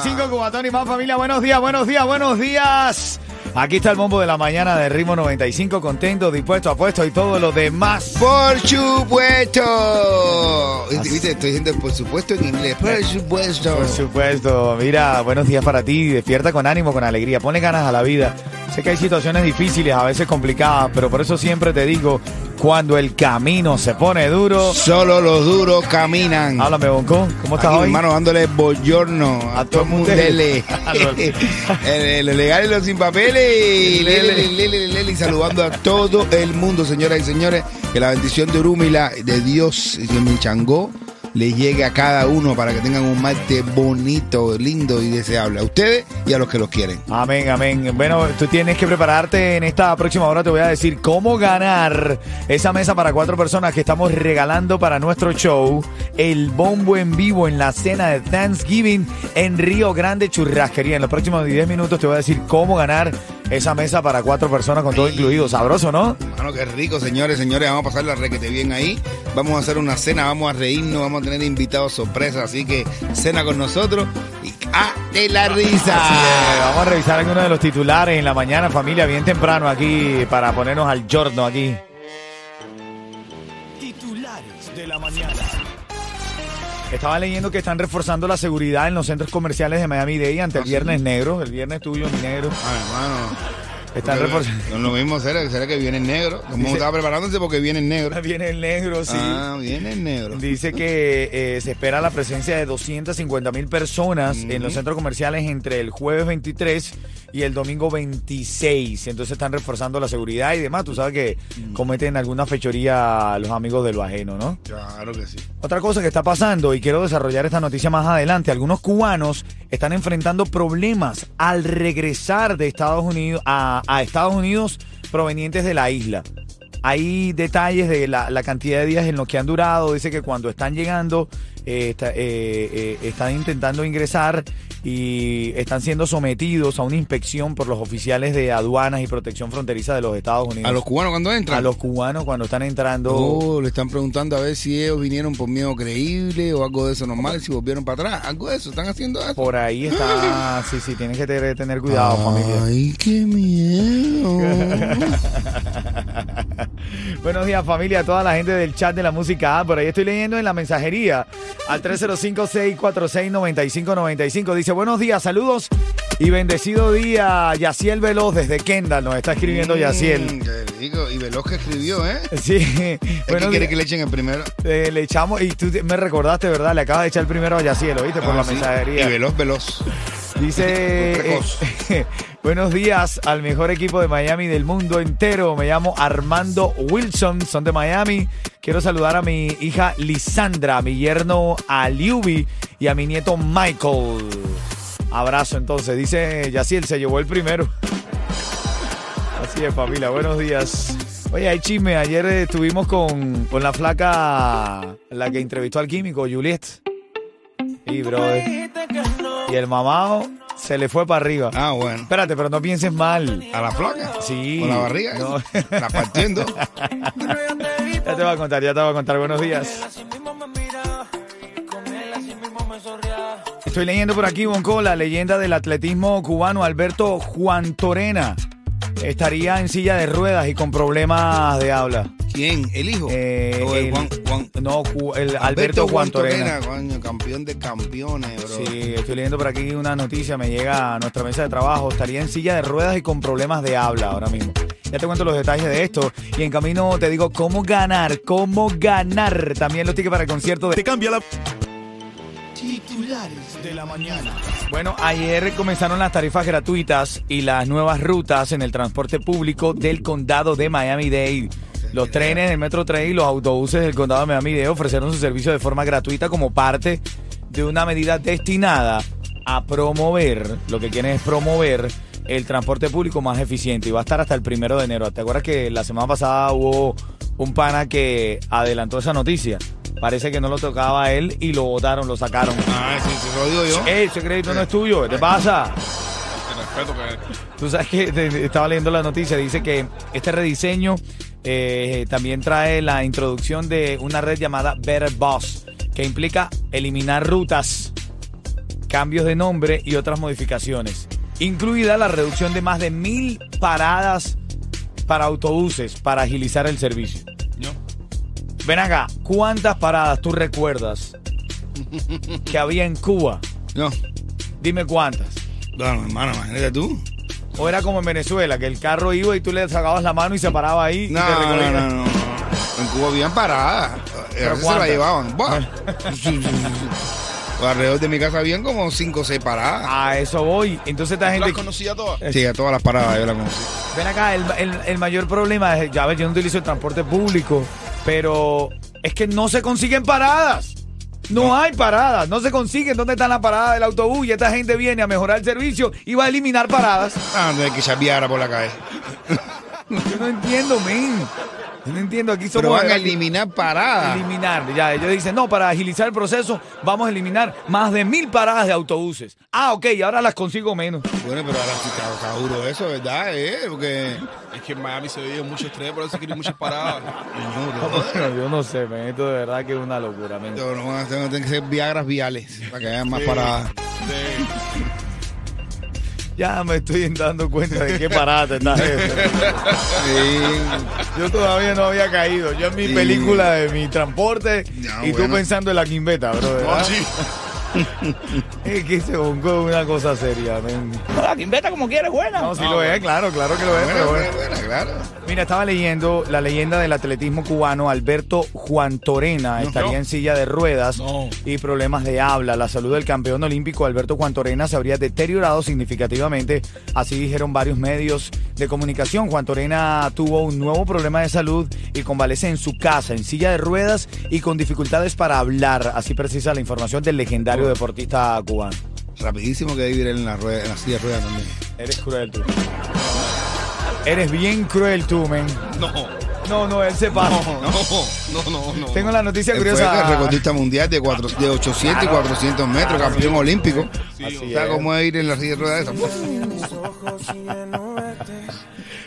95, Cubatón y más familia. Buenos días, buenos días, buenos días. Aquí está el bombo de la mañana de Ritmo 95, contento, dispuesto, apuesto y todo lo demás. Por supuesto. Viste, estoy diciendo por supuesto en inglés. Por supuesto. Por supuesto, mira, buenos días para ti, despierta con ánimo, con alegría, ponle ganas a la vida. Sé que hay situaciones difíciles, a veces complicadas, pero por eso siempre te digo, cuando el camino se pone duro, Solo los duros caminan. háblame, Bonco, ¿cómo estás Aquí, hoy? hermano, dándole bollorno a, A todo el mundo. Lele. Los legales y los sin papeles. Lele. lele, lele, saludando a todo el mundo, señoras y señores. Que la bendición de Urumila, de Dios de Michangó les llegue a cada uno para que tengan un martes bonito, lindo y deseable. A ustedes y a los que los quieren. Amén, amén. Bueno, tú tienes que prepararte en esta próxima hora. Te voy a decir cómo ganar esa mesa para cuatro personas que estamos regalando para nuestro show. El bombo en vivo en la cena de Thanksgiving en Río Grande Churrasquería. En los próximos 10 minutos te voy a decir cómo ganar esa mesa para cuatro personas con todo incluido. Sabroso, ¿no? Mano, qué rico, señores, señores. Vamos a pasar la requete bien ahí. Vamos a hacer una cena, vamos a reírnos, vamos a tener invitados sorpresas. Así que cena con nosotros y ¡ah, de la risa! Vamos a revisar algunos de los titulares en la mañana, familia, bien temprano aquí para ponernos al giorno aquí. Estaba leyendo que están reforzando la seguridad en los centros comerciales de Miami Dade ante el ¿Ah, viernes negro, el viernes tuyo, mi negro. Ay, hermano. Están reforzando. No es lo mismo, ¿será, será que viene el negro? Como Dice- estaba preparándose porque viene el negro. Viene el negro, sí. Ah, viene el negro. Dice que eh, se espera la presencia de 250 mil personas en los centros comerciales entre el jueves 23 y el domingo 26. Entonces están reforzando la seguridad y demás. Tú sabes que cometen alguna fechoría los amigos de lo ajeno, ¿no? Claro que sí. Otra cosa que está pasando, y quiero desarrollar esta noticia más adelante, algunos cubanos están enfrentando problemas al regresar de Estados Unidos a, a Estados Unidos provenientes de la isla. Hay detalles de la, la cantidad de días en los que han durado. Dice que cuando están llegando, eh, está- eh, eh, están intentando ingresar y están siendo sometidos a una inspección por los oficiales de aduanas y protección fronteriza de los Estados Unidos. A los cubanos cuando entran. A los cubanos cuando están entrando. Oh, le están preguntando a ver si ellos vinieron por miedo creíble o algo de eso normal, si volvieron para atrás. Algo de eso, están haciendo eso. Por ahí está. Sí, sí, tienes que tener, tener cuidado, familia. Ay, qué miedo. Buenos días, familia, a toda la gente del chat de la música. Ah, Por ahí estoy leyendo en la mensajería al 305-646-9595. Dice: Buenos días, saludos y bendecido día. Yaciel Veloz desde Kendall nos está escribiendo Yaciel. Mm, rico. Y Veloz que escribió, ¿eh? Sí, ¿Es bueno, quiere que le echen el primero? eh, le echamos. Y tú me recordaste, ¿verdad? Le acabas de echar primero a Yaciel, ¿oíste? Por Ah, la sí. mensajería. Y Veloz, Veloz. Dice, buenos días al mejor equipo de Miami del mundo entero. Me llamo Armando Wilson, son de Miami. Quiero saludar a mi hija Lisandra, a mi yerno Aliubi y a mi nieto Michael. Abrazo entonces, dice Yaciel, se llevó el primero. Así es, familia, buenos días. Oye, hay chisme. Ayer estuvimos con, con la flaca, la que entrevistó al químico, Juliet. Y, brother. Y el mamado se le fue para arriba. Ah, bueno. Espérate, pero no pienses mal. ¿A la flaca? Sí. ¿Con la barriga? No. La partiendo. Ya te voy a contar, ya te voy a contar. Buenos días. Así mismo me mira, con él así mismo me sonría. Estoy leyendo por aquí, Bonco, la leyenda del atletismo cubano Alberto Juan Torena. Estaría en silla de ruedas y con problemas de habla. ¿Quién? ¿El hijo? Eh, ¿O el el- Juan, Juan- No, el Alberto, Juan Torena. coño, campeón de campeones, bro. Sí, estoy leyendo por aquí una noticia, me llega a nuestra mesa de trabajo. Estaría en silla de ruedas y con problemas de habla ahora mismo. Ya te cuento los detalles de esto. Y en camino te digo cómo ganar, cómo ganar. También los tickets para el concierto de... Te cambia la... Titulares de la mañana. Bueno, ayer comenzaron las tarifas gratuitas y las nuevas rutas en el transporte público del condado de Miami-Dade. Los trenes del Metro Trail y los autobuses del condado de Miami-Dade ofrecieron su servicio de forma gratuita como parte de una medida destinada a promover, lo que quieren es promover el transporte público más eficiente y va a estar hasta el primero de enero. ¿Te acuerdas que la semana pasada hubo un pana que adelantó esa noticia? Parece que no lo tocaba a él y lo votaron, lo sacaron. Ah, sí, sí, lo digo yo. ¡Ey, ese crédito no es tuyo! ¿Qué te pasa? El respeto que Tú sabes que te- estaba leyendo la noticia, dice que este rediseño eh, también trae la introducción de una red llamada Better Boss, que implica eliminar rutas, cambios de nombre y otras modificaciones, incluida la reducción de más de mil paradas para autobuses para agilizar el servicio. no. Ven acá, ¿cuántas paradas tú recuerdas que había en Cuba? No. Dime cuántas. Bueno, hermano, imagínate tú. O era como en Venezuela, que el carro iba y tú le sacabas la mano y se paraba ahí. y No, te no, no, no, no. En Cuba habían paradas. ¿Pero A veces se la llevaban. Buah. Alrededor de mi casa habían como cinco o seis paradas. A eso voy. Entonces esta ¿Las gente... conocía todas? Sí, a todas las paradas yo la conocí. Ven acá, el, el- el mayor problema es, ya ves, yo no utilizo el transporte público, pero es que no se consiguen paradas. No, hay paradas, no se consiguen. ¿Dónde están las paradas del autobús? Y esta gente viene a mejorar el servicio y va a eliminar paradas. Ah, no hay que chapear por la calle. Yo no entiendo, men. Yo no entiendo. Aquí somos Pero van a eliminar paradas. eliminar. Ya, ellos dicen, no, para agilizar el proceso, vamos a eliminar más de mil paradas de autobuses. Ah, ok, y ahora las consigo menos. Bueno, pero ahora sí está, duro eso, ¿verdad? ¿Eh? Porque. Es que en Miami se vive mucho estrés, por eso quieren muchas paradas. No, Yo no sé, men, esto de verdad que es una locura, men. no, no, no, tengo- tienen que ser viagras viales para que haya más paradas. Sí. Ya me estoy dando cuenta de qué parada te estás haciendo. Sí. Yo todavía no había caído. Yo en mi Sí. película de mi transporte y tú bueno. pensando en la quimbeta, bro. No, ¿verdad? sí. Es que se bonco es una cosa seria, men. La quimbeta como quieres, buena. No, sí Ah, lo bueno. es, claro, claro que lo es, Bueno, pero bueno. bueno, claro. Mira, estaba leyendo la leyenda del atletismo cubano, Alberto Juan Torena, estaría no. en silla de ruedas No. y problemas de habla. La salud del campeón olímpico Alberto Juan Torena se habría deteriorado significativamente, así dijeron varios medios de comunicación. Juan Torena tuvo un nuevo problema de salud y convalece en su casa, en silla de ruedas y con dificultades para hablar, así precisa la información del legendario deportista cubano. Rapidísimo que vivir en la, rueda, en la silla de ruedas también. Eres cruel tú. Eres bien cruel tú, men. No, No, no, él se pasa. no, no, no, no. Tengo la noticia Él fue curiosa. el recordista mundial de, cuatro- de 800 y 400 metros, campeón olímpico. Así ¿Sabes es. cómo es ir en la silla de ruedas?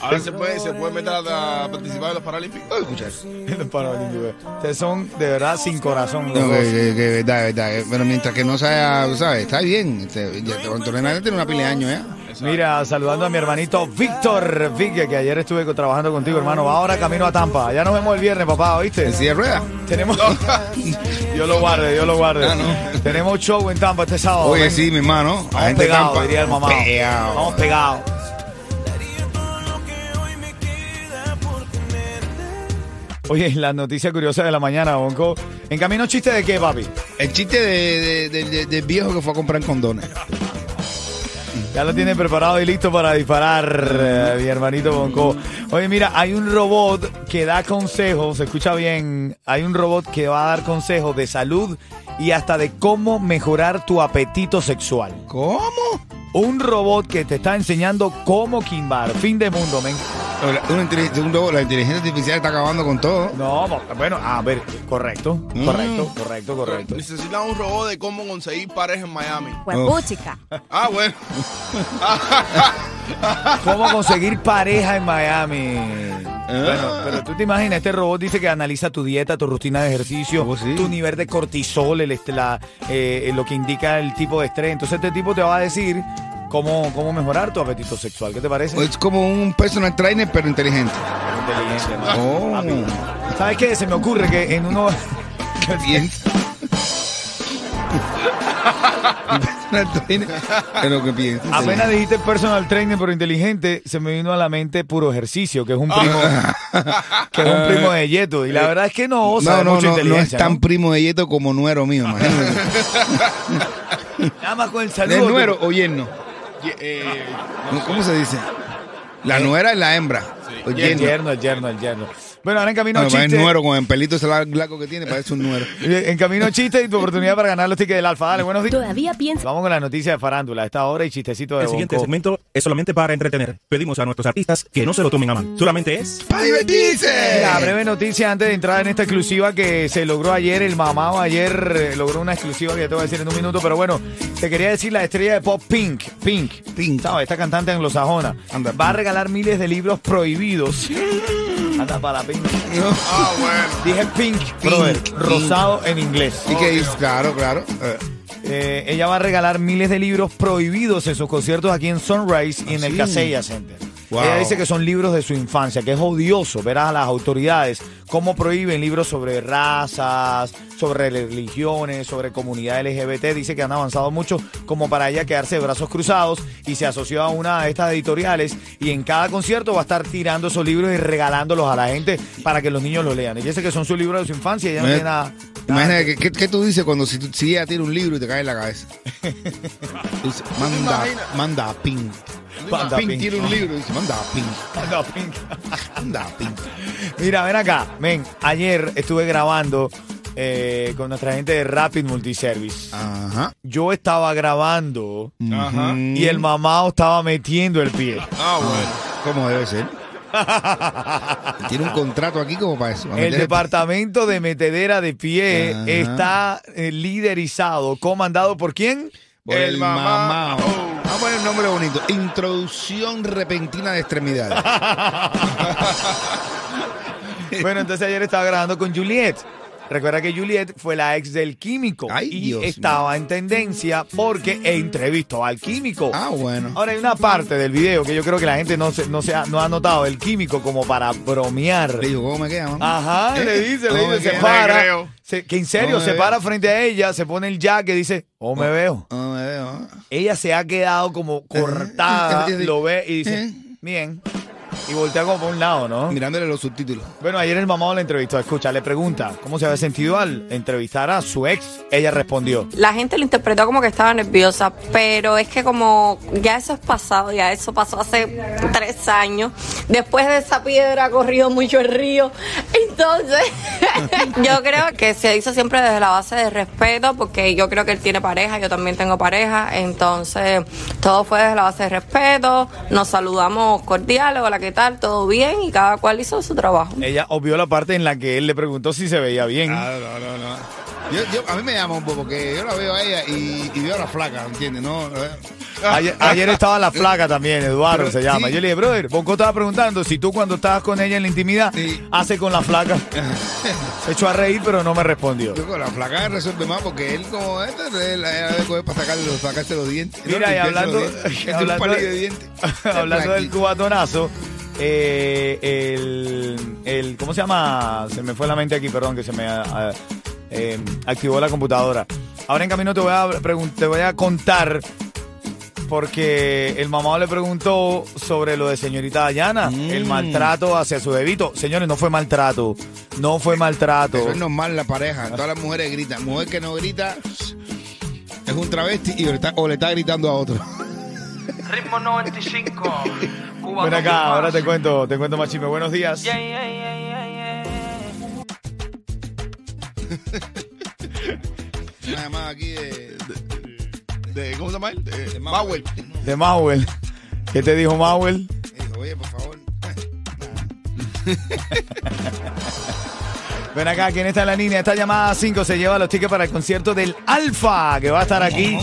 Ahora se puede, se puede meter a, a participar en los Paralímpicos. Voy a escuchar. Los Paralímpicos. Ustedes son de verdad sin corazón No, que, dos. que, que verdad, verdad. eh, Pero mientras que no sea, ¿sabes? Está bien. Este, ya, tiene una pila de años, ¿eh? Mira, saludando a mi hermanito Víctor Vique, que ayer estuve trabajando contigo, hermano. Va ahora camino a Tampa. Ya nos vemos el viernes, papá, ¿oíste? En silla de ruedas. Tenemos. Dios lo guarde, Dios lo guarde. Ah, no. Tenemos show en Tampa este sábado. Oye, ven. sí, mi hermano. La Vamos gente de pegados, Tampa. diría el mamá. Pegado. Vamos pegados. Oye, la noticia curiosa de la mañana, Bonco. ¿En camino chiste de qué, papi? El chiste de, de- de- de- del viejo que fue a comprar condones. Ya lo tiene preparado y listo para disparar, eh, mi hermanito Bonco. Oye, mira, hay un robot que da consejos, se escucha bien, hay un robot que va a dar consejos de salud y hasta de cómo mejorar tu apetito sexual. ¿Cómo? Un robot que te está enseñando cómo quimbar. Fin de mundo, men. Un la inteligencia artificial está acabando con todo. No, bueno, a ver, correcto, Mm. correcto, correcto, correcto. Necesitan un robot de cómo conseguir pareja en Miami. Pues Oh. puchica. Ah, bueno. ¿Cómo conseguir pareja en Miami? Ah. Bueno, pero tú te imaginas, este robot dice que analiza tu dieta, tu rutina de ejercicio, Oh, sí. tu nivel de cortisol, el, la, eh, lo que indica el tipo de estrés. Entonces este tipo te va a decir cómo, cómo mejorar tu apetito sexual. ¿Qué te parece? Es como un personal trainer, pero inteligente. Inteligente, ¿no? Oh. ¿Sabes qué? Se me ocurre que en uno... Bien. personal trainer, pero que piensa. Apenas dijiste personal trainer pero inteligente, se me vino a la mente puro ejercicio, que es un primo, que es un primo de Yeto. Y la verdad es que no, No, sabe no, mucha no, no es inteligencia. tan ¿no? primo de Yeto como nuero mío, imagínate. Nada más con el saludo. ¿De nuero o yerno? Eh, ¿Cómo se dice? La nuera es la hembra. O El yerno, el yerno, el yerno. Bueno, ahora en camino Bueno, chiste. nuero con el pelito ese largo que tiene, parece un nuero. En camino chiste y tu oportunidad para ganar los tickets del Alfa. Dale, buenos días. Todavía piensa. Vamos con la noticia de farándula. Esta hora y chistecito de El siguiente Bonco. segmento es solamente para entretener. Pedimos a nuestros artistas que no se lo tomen a mal. Solamente es ¡Para divertirse! Mira, breve noticia antes de entrar en esta exclusiva que se logró ayer. El mamado ayer eh, logró una exclusiva que ya te voy a decir en un minuto. Pero bueno, te quería decir la estrella de pop Pink. Pink. Pink. ¿Sabes? Esta cantante anglosajona. Anda, Va a regalar miles de libros prohibidos. Anda para Pink. Ah, bueno. Dije Pink, brother. Pink. Rosado en inglés. ¿Y qué dice? Claro, claro. Eh, Eh, ella va a regalar miles de libros prohibidos en sus conciertos aquí en Sunrise y en el sí? Casella Center. Wow. Ella dice que son libros de su infancia, que es odioso ver a las autoridades cómo prohíben libros sobre razas, sobre religiones, sobre comunidad LGBT. Dice que han avanzado mucho como para ella quedarse de brazos cruzados y se asoció a una de estas editoriales y en cada concierto va a estar tirando esos libros y regalándolos a la gente para que los niños los lean. Ella dice que son sus libros de su infancia y ella no tiene nada. Imagínate, ¿qué, qué, qué tú dices cuando si, tú, si ella tira un libro y te cae en la cabeza? Dice, manda, manda a Pink. Manda a Pink Pink. tira un libro y dice, manda a Pink. No, Pink. Manda a Pink. Mira, ven acá. Ven, ayer estuve grabando eh, con nuestra gente de Rapid Multiservice. Ajá. Yo estaba grabando Ajá. y el mamado estaba metiendo el pie. Ah, bueno. ¿Cómo debe ser? Tiene un contrato aquí como para eso. para El departamento de metedera de pie Ajá. está eh, liderizado, comandado por quién? Por el, El mamá. mamá. Oh. Vamos a poner un nombre bonito. Introducción repentina de extremidades. Bueno, entonces ayer estaba grabando con Juliet. Recuerda que Juliet fue la ex del químico Ay, y Dios estaba en tendencia porque entrevistó al químico. Ah, bueno. Ahora hay una parte del video que yo creo que la gente no se, no se ha, no ha notado el químico como para bromear. Le digo, ¿cómo me queda, mamá? Ajá, ¿Eh? le dice, le ¿Cómo dice, se queda? para. creo. se- que en serio, ¿Cómo me se veo? para frente a ella, se pone el jack y dice, oh, me veo. ¿Cómo me veo? Ella se ha quedado como cortada, Eh, eh, lo ve y dice, eh. bien. Y voltea como por un lado, ¿no? Mirándole los subtítulos. Bueno, ayer el mamado la entrevistó. Escucha, le pregunta cómo se había sentido al entrevistar a su ex. Ella respondió. La gente lo interpretó como que estaba nerviosa, pero es que como ya eso es pasado, ya eso pasó hace tres años. Después de esa piedra ha corrido mucho el río. Entonces, yo creo que se hizo siempre desde la base de respeto, porque yo creo que él tiene pareja, yo también tengo pareja. Entonces, todo fue desde la base de respeto. Nos saludamos cordiales, hola, ¿qué tal? Todo bien y cada cual hizo su trabajo. Ella obvió la parte en la que él le preguntó si se veía bien. Ah, no, no, no. Yo, yo- a mí me llama un poco porque yo la veo a ella y, y veo a la flaca, ¿entiendes? No, no, Ayer, ayer estaba la flaca también, Eduardo Pero se llama. sí. Yo le dije, brother, Bonco estaba preguntando si tú cuando estabas con ella en la intimidad Sí. hace con la flaca. Se echó a reír, pero no me respondió. Yo con la flaca resuelve más porque él como este, él, él para sacarle los, sacarse los dientes. Mira, y hablando, hablando, de dientes. hablando del cubatonazo, eh, el, el, ¿cómo se llama? Se me fue la mente aquí, perdón, que se me ah, eh, activó la computadora. Ahora en camino te voy a, te voy a contar porque el mamado le preguntó sobre lo de señorita Dayana, Mm. el maltrato hacia su bebito. Señores, no fue maltrato, no fue maltrato. Eso es normal la pareja. Todas las mujeres gritan. Mujer que no grita es un travesti y le está- o le está gritando a otro. Ritmo 95. Cuba Ven acá, ahora te cuento, te cuento más chisme. Buenos días. Yeah, yeah, yeah, yeah, yeah. Una llamada aquí de, De- ¿Cómo se llama él? De, de Bauer. De Mauel. ¿Qué te dijo Mauel? Dijo, oye, por favor. Ven acá, ¿quién está en la línea? Esta llamada 5 se lleva los tickets para el concierto del Alfa, que va a estar aquí.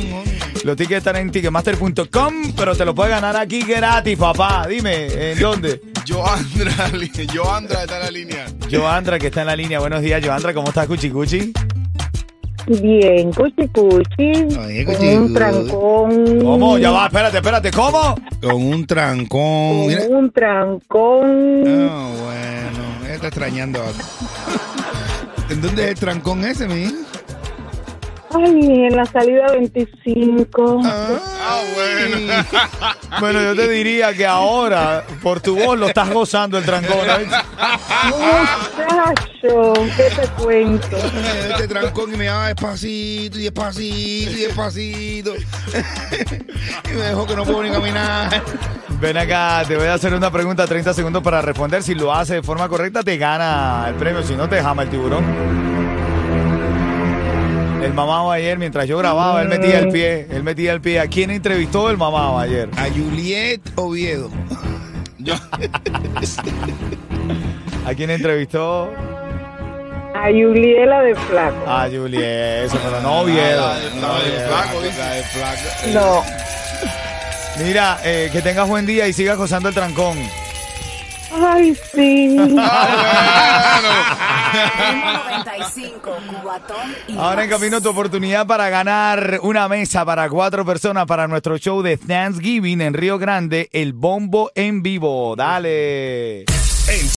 Los tickets están en ticketmaster.com, pero te lo puedes ganar aquí gratis, papá. Dime, ¿en dónde? Joandra, Joandra está en la línea. Joandra, que está en la línea. Buenos días, Joandra. ¿Cómo estás, Cuchi Cuchi? Bien, cuchi cuchi, Oye, con un cuchi. trancón. ¿Cómo? Ya va, espérate, espérate. ¿Cómo? Con un trancón. Con Mira. un trancón. Ah, bueno. Está extrañando. ¿En dónde es el trancón ese, mi hija? Ay, en la salida 25. Ah, bueno. Bueno, yo te diría que ahora, por tu voz, lo estás gozando el trancón. Muchacho, ¿qué te cuento? Este trancón y me daba despacito y despacito y despacito. y me dejó que no puedo ni caminar. Ven acá, te voy a hacer una pregunta, 30 segundos para responder. Si lo hace de forma correcta, te gana el premio. Si no, te jama el tiburón. El mamado ayer, mientras yo grababa, él metía el pie. Él metía el pie. ¿A quién entrevistó el mamado ayer? A Juliet Oviedo. Yo, ¿A quién entrevistó? A Juliela de Flaco. A Juliet, eso, pero no Oviedo. la de- la del flaco. No. Mira, eh, que tengas buen día y sigas gozando el trancón. Ay, sí. Ritmo 95, Cubatón y Ahora en camino tu oportunidad para ganar una mesa para cuatro personas para nuestro show de Thanksgiving en Río Grande, el bombo en vivo. Dale.